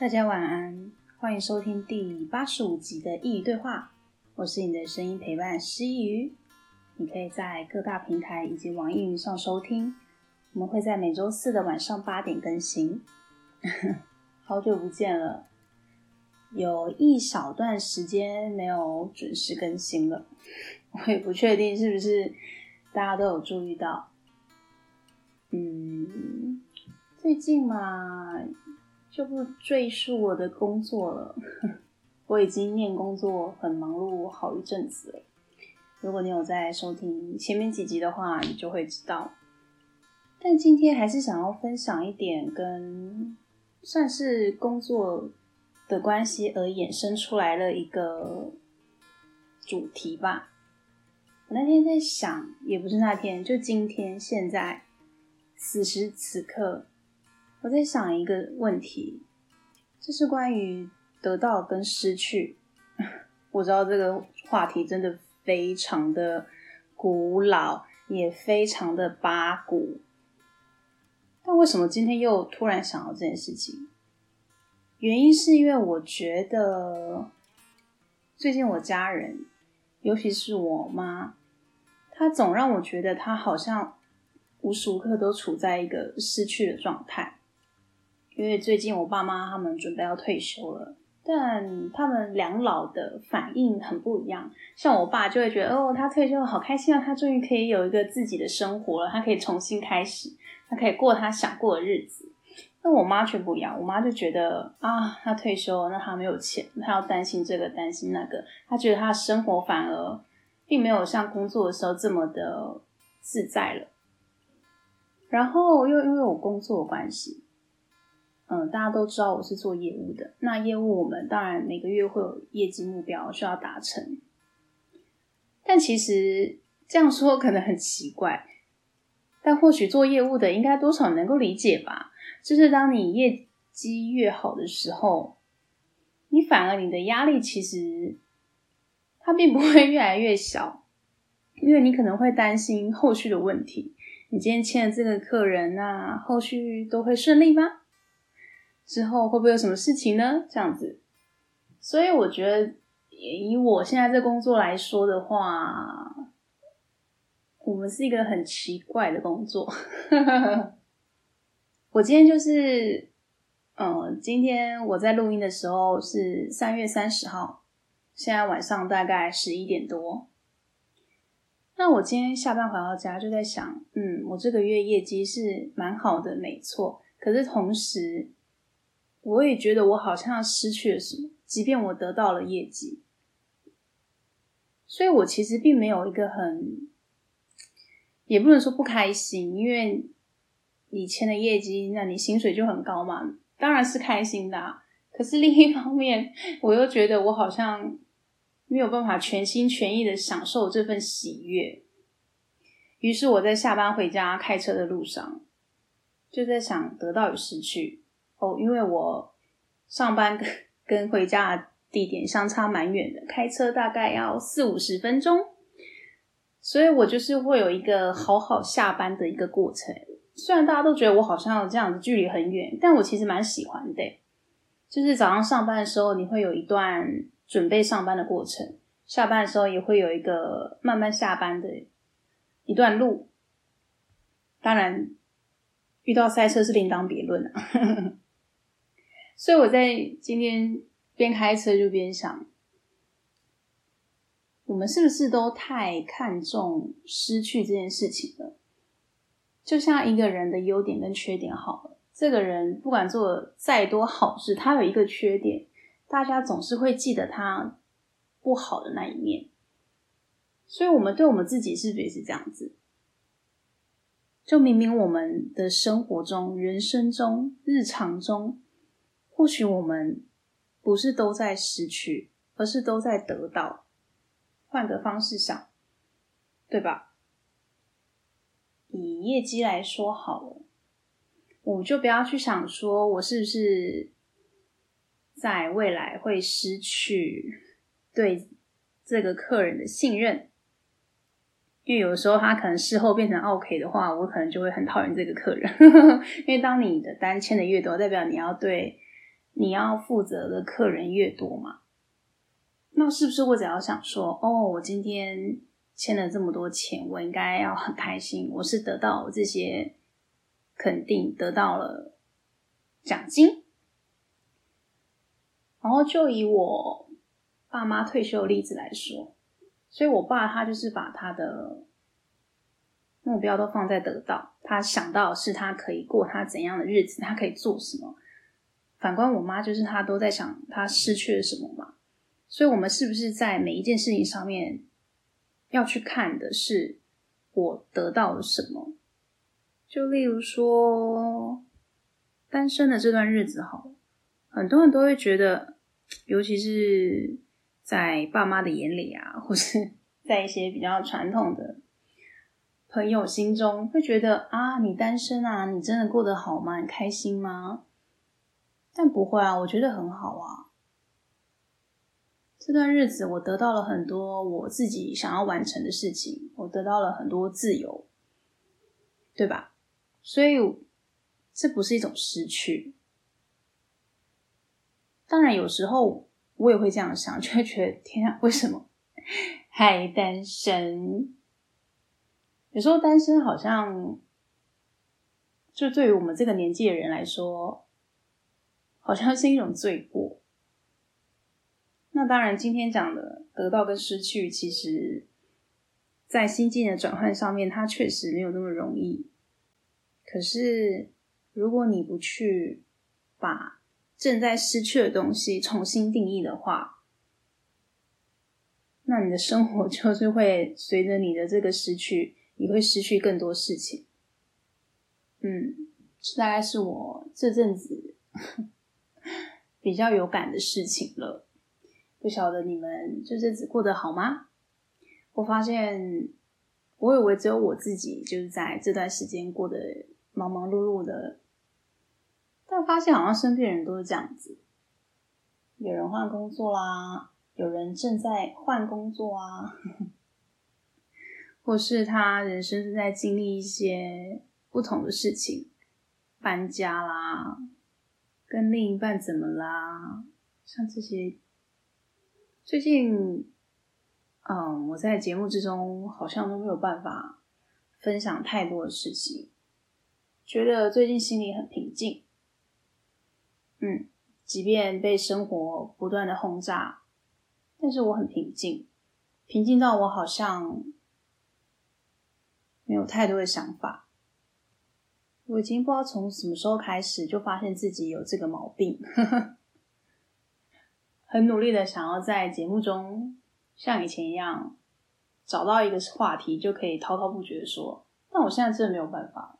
大家晚安，欢迎收听第八十五集的佾萮对话。我是你的声音陪伴师佾萮，你可以在各大平台以及网易云上收听。我们会在每周四的晚上八点更新。好久不见了，有一小段时间没有准时更新了，我也不确定是不是大家都有注意到。嗯，最近嘛。就不赘述我的工作了，我已经念工作很忙碌好一阵子了。如果你有在收听前面几集的话，你就会知道。但今天还是想要分享一点跟算是工作的关系而衍生出来的一个主题吧。我那天在想，也不是那天，就今天现在此时此刻。我在想一个问题，就是关于得到跟失去。我知道这个话题真的非常的古老，也非常的八股。但为什么今天又突然想到这件事情？原因是因为我觉得最近我家人，尤其是我妈，她总让我觉得她好像无时无刻都处在一个失去的状态。因为最近我爸妈他们准备要退休了，但他们两老的反应很不一样。像我爸就会觉得，哦，他退休了，好开心啊，他终于可以有一个自己的生活了，他可以重新开始，他可以过他想过的日子。那我妈却不一样，我妈就觉得啊，他退休了，那他没有钱，他要担心这个担心那个，他觉得他生活反而并没有像工作的时候这么的自在了。然后又因为我工作的关系。嗯，大家都知道我是做业务的。那业务我们当然每个月会有业绩目标需要达成，但其实这样说可能很奇怪，但或许做业务的应该多少能够理解吧。就是当你业绩越好的时候，你反而你的压力其实它并不会越来越小，因为你可能会担心后续的问题。你今天签的这个客人，那后续都会顺利吗？之后会不会有什么事情呢？这样子，所以我觉得以我现在这工作来说的话，我们是一个很奇怪的工作。我今天就是，嗯，今天我在录音的时候是三月三十号，现在晚上大概十一点多。那我今天下班回到家就在想，嗯，我这个月业绩是蛮好的，没错。可是同时，我也觉得我好像失去了什么，即便我得到了业绩，所以我其实并没有一个很，也不能说不开心，因为你签的业绩，那你薪水就很高嘛，当然是开心的。可是另一方面，我又觉得我好像没有办法全心全意的享受这份喜悦。于是我在下班回家开车的路上，就在想得到与失去。哦，因为我上班跟跟回家的地点相差蛮远的，开车大概要四五十分钟，所以我就是会有一个好好下班的一个过程。虽然大家都觉得我好像这样子距离很远，但我其实蛮喜欢的。就是早上上班的时候，你会有一段准备上班的过程；下班的时候也会有一个慢慢下班的一段路。当然，遇到塞车是另当别论啊。所以我在今天边开车就边想，我们是不是都太看重失去这件事情了？就像一个人的优点跟缺点好了，这个人不管做再多好事，他有一个缺点，大家总是会记得他不好的那一面。所以，我们对我们自己是不是也是这样子？就明明我们的生活中、人生中、日常中。或许我们不是都在失去，而是都在得到。换个方式想，对吧？以业绩来说好了，我们就不要去想说我是不是在未来会失去对这个客人的信任，因为有时候他可能事后变成 OK 的话，我可能就会很讨厌这个客人。因为当你的单签的越多，代表你要对。你要负责的客人越多嘛，那是不是我只要想说，哦，我今天欠了这么多钱，我应该要很开心，我是得到这些肯定，得到了奖金。然后就以我爸妈退休的例子来说，所以我爸他就是把他的目标都放在得到，他想到是他可以过他怎样的日子，他可以做什么。反观我妈，就是她都在想她失去了什么嘛。所以，我们是不是在每一件事情上面要去看的是我得到了什么？就例如说，单身的这段日子，好，很多人都会觉得，尤其是在爸妈的眼里啊，或是在一些比较传统的朋友心中，会觉得啊，你单身啊，你真的过得好吗？你开心吗？但不会啊，我觉得很好啊。这段日子，我得到了很多我自己想要完成的事情，我得到了很多自由，对吧？所以这不是一种失去。当然，有时候我也会这样想，就会觉得天啊，为什么还单身？有时候单身好像，就对于我们这个年纪的人来说。好像是一种罪过。那当然，今天讲的得到跟失去，其实，在心境的转换上面，它确实没有那么容易。可是，如果你不去把正在失去的东西重新定义的话，那你的生活就是会随着你的这个失去，你会失去更多事情。嗯，大概是我这阵子。比较有感的事情了，不晓得你们这阵子过得好吗？我发现，我以为只有我自己就是在这段时间过得忙忙碌碌的，但发现好像身边人都是这样子，有人换工作啦，有人正在换工作啊，或是他人生正在经历一些不同的事情，搬家啦。跟另一半怎么啦？像这些，最近，嗯，我在节目之中好像都没有办法分享太多的事情，觉得最近心里很平静。嗯，即便被生活不断的轰炸，但是我很平静，平静到我好像没有太多的想法。我已经不知道从什么时候开始就发现自己有这个毛病，很努力的想要在节目中像以前一样找到一个话题就可以滔滔不绝的说，但我现在真的没有办法。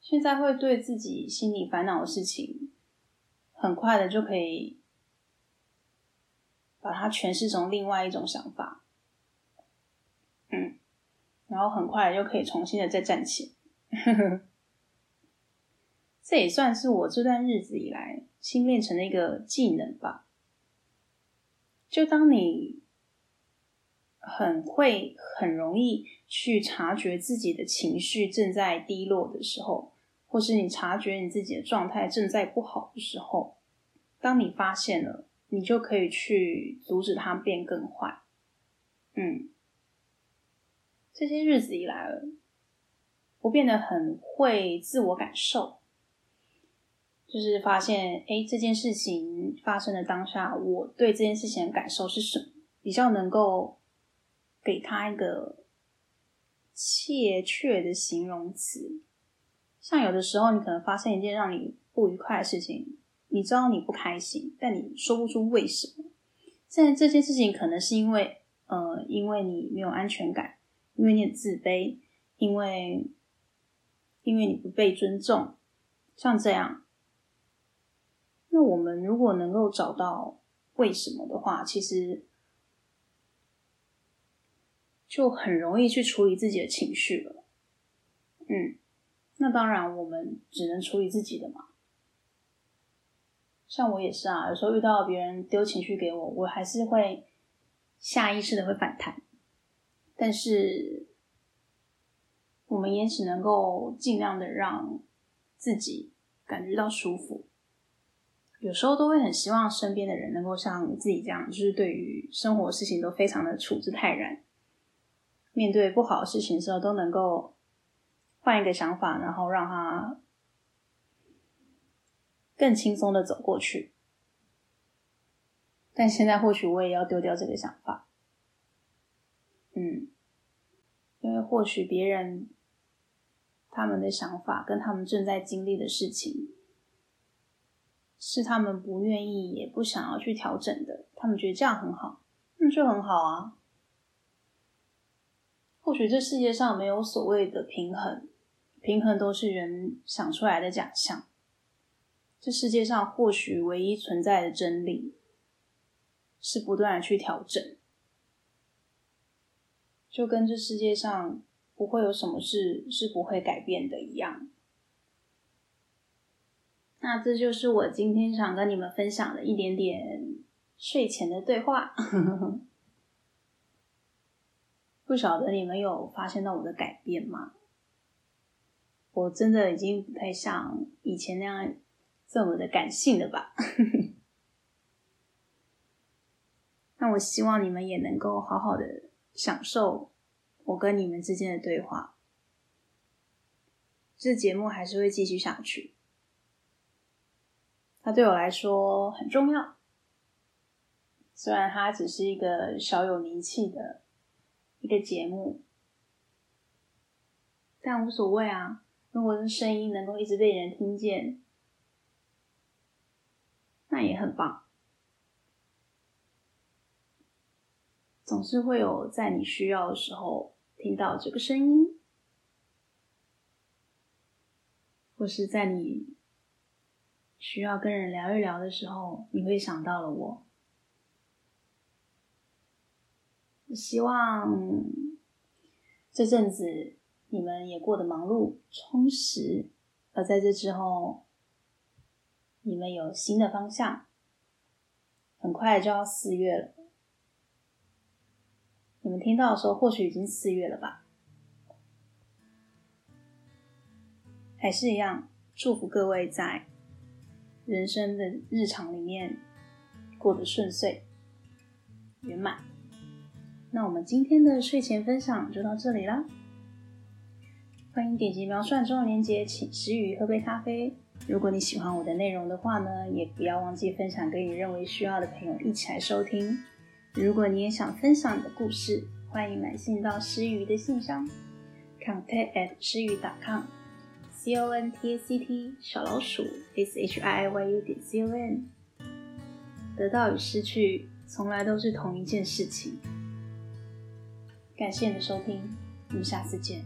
现在会对自己心里烦恼的事情，很快的就可以把它诠释成另外一种想法，嗯，然后很快就可以重新的再站起。这也算是我这段日子以来新练成的一个技能吧。就当你很会、很容易去察觉自己的情绪正在低落的时候，或是你察觉你自己的状态正在不好的时候，当你发现了，你就可以去阻止它变更坏。嗯，这些日子以来了。我变得很会自我感受，就是发现，哎，这件事情发生的当下，我对这件事情的感受是什么？比较能够给他一个切确的形容词。像有的时候，你可能发生一件让你不愉快的事情，你知道你不开心，但你说不出为什么。现在这件事情可能是因为，呃，因为你没有安全感，因为你很自卑，因为。因为你不被尊重，像这样，那我们如果能够找到为什么的话，其实就很容易去处理自己的情绪了。嗯，那当然，我们只能处理自己的嘛。像我也是啊，有时候遇到别人丢情绪给我，我还是会下意识的会反弹，但是。我们也只能够尽量的让自己感觉到舒服，有时候都会很希望身边的人能够像自己这样，就是对于生活事情都非常的处之泰然，面对不好的事情的时候都能够换一个想法，然后让他更轻松的走过去。但现在或许我也要丢掉这个想法，嗯，因为或许别人他们的想法跟他们正在经历的事情。是他们不愿意也不想要去调整的，他们觉得这样很好，那就很好啊。或许这世界上没有所谓的平衡，平衡都是人想出来的假象。这世界上或许唯一存在的真理，是不断的去调整，就跟这世界上不会有什么事是不会改变的一样。那这就是我今天想跟你们分享的一点点睡前的对话。不晓得你们有发现到我的改变吗？我真的已经不太像以前那样这么的感性了吧？那我希望你们也能够好好的享受我跟你们之间的对话。这节目还是会继续下去。它对我来说很重要，虽然它只是一个小有名气的一个节目，但无所谓啊。如果这声音能够一直被人听见，那也很棒。总是会有在你需要的时候听到这个声音，或是在你。需要跟人聊一聊的时候，你会想到了我。希望这阵子你们也过得忙碌充实，而在这之后，你们有新的方向。很快就要四月了，们听到的时候，或许已经四月了吧？还是一样，祝福各位在。人生的日常里面过得顺遂圆满。那我们今天的睡前分享就到这里啦。欢迎点击描述中的链接，请师佾萮喝杯咖啡。如果你喜欢我的内容的话呢，也不要忘记分享给你认为需要的朋友一起来收听。如果你也想分享你的故事，欢迎来信到诗鱼的信箱，contact at 诗鱼 .com。C O N T A C T 小老鼠 S H I I Y U 点 C O M，得到与失去从来都是同一件事情。感谢你的收听，我们下次见。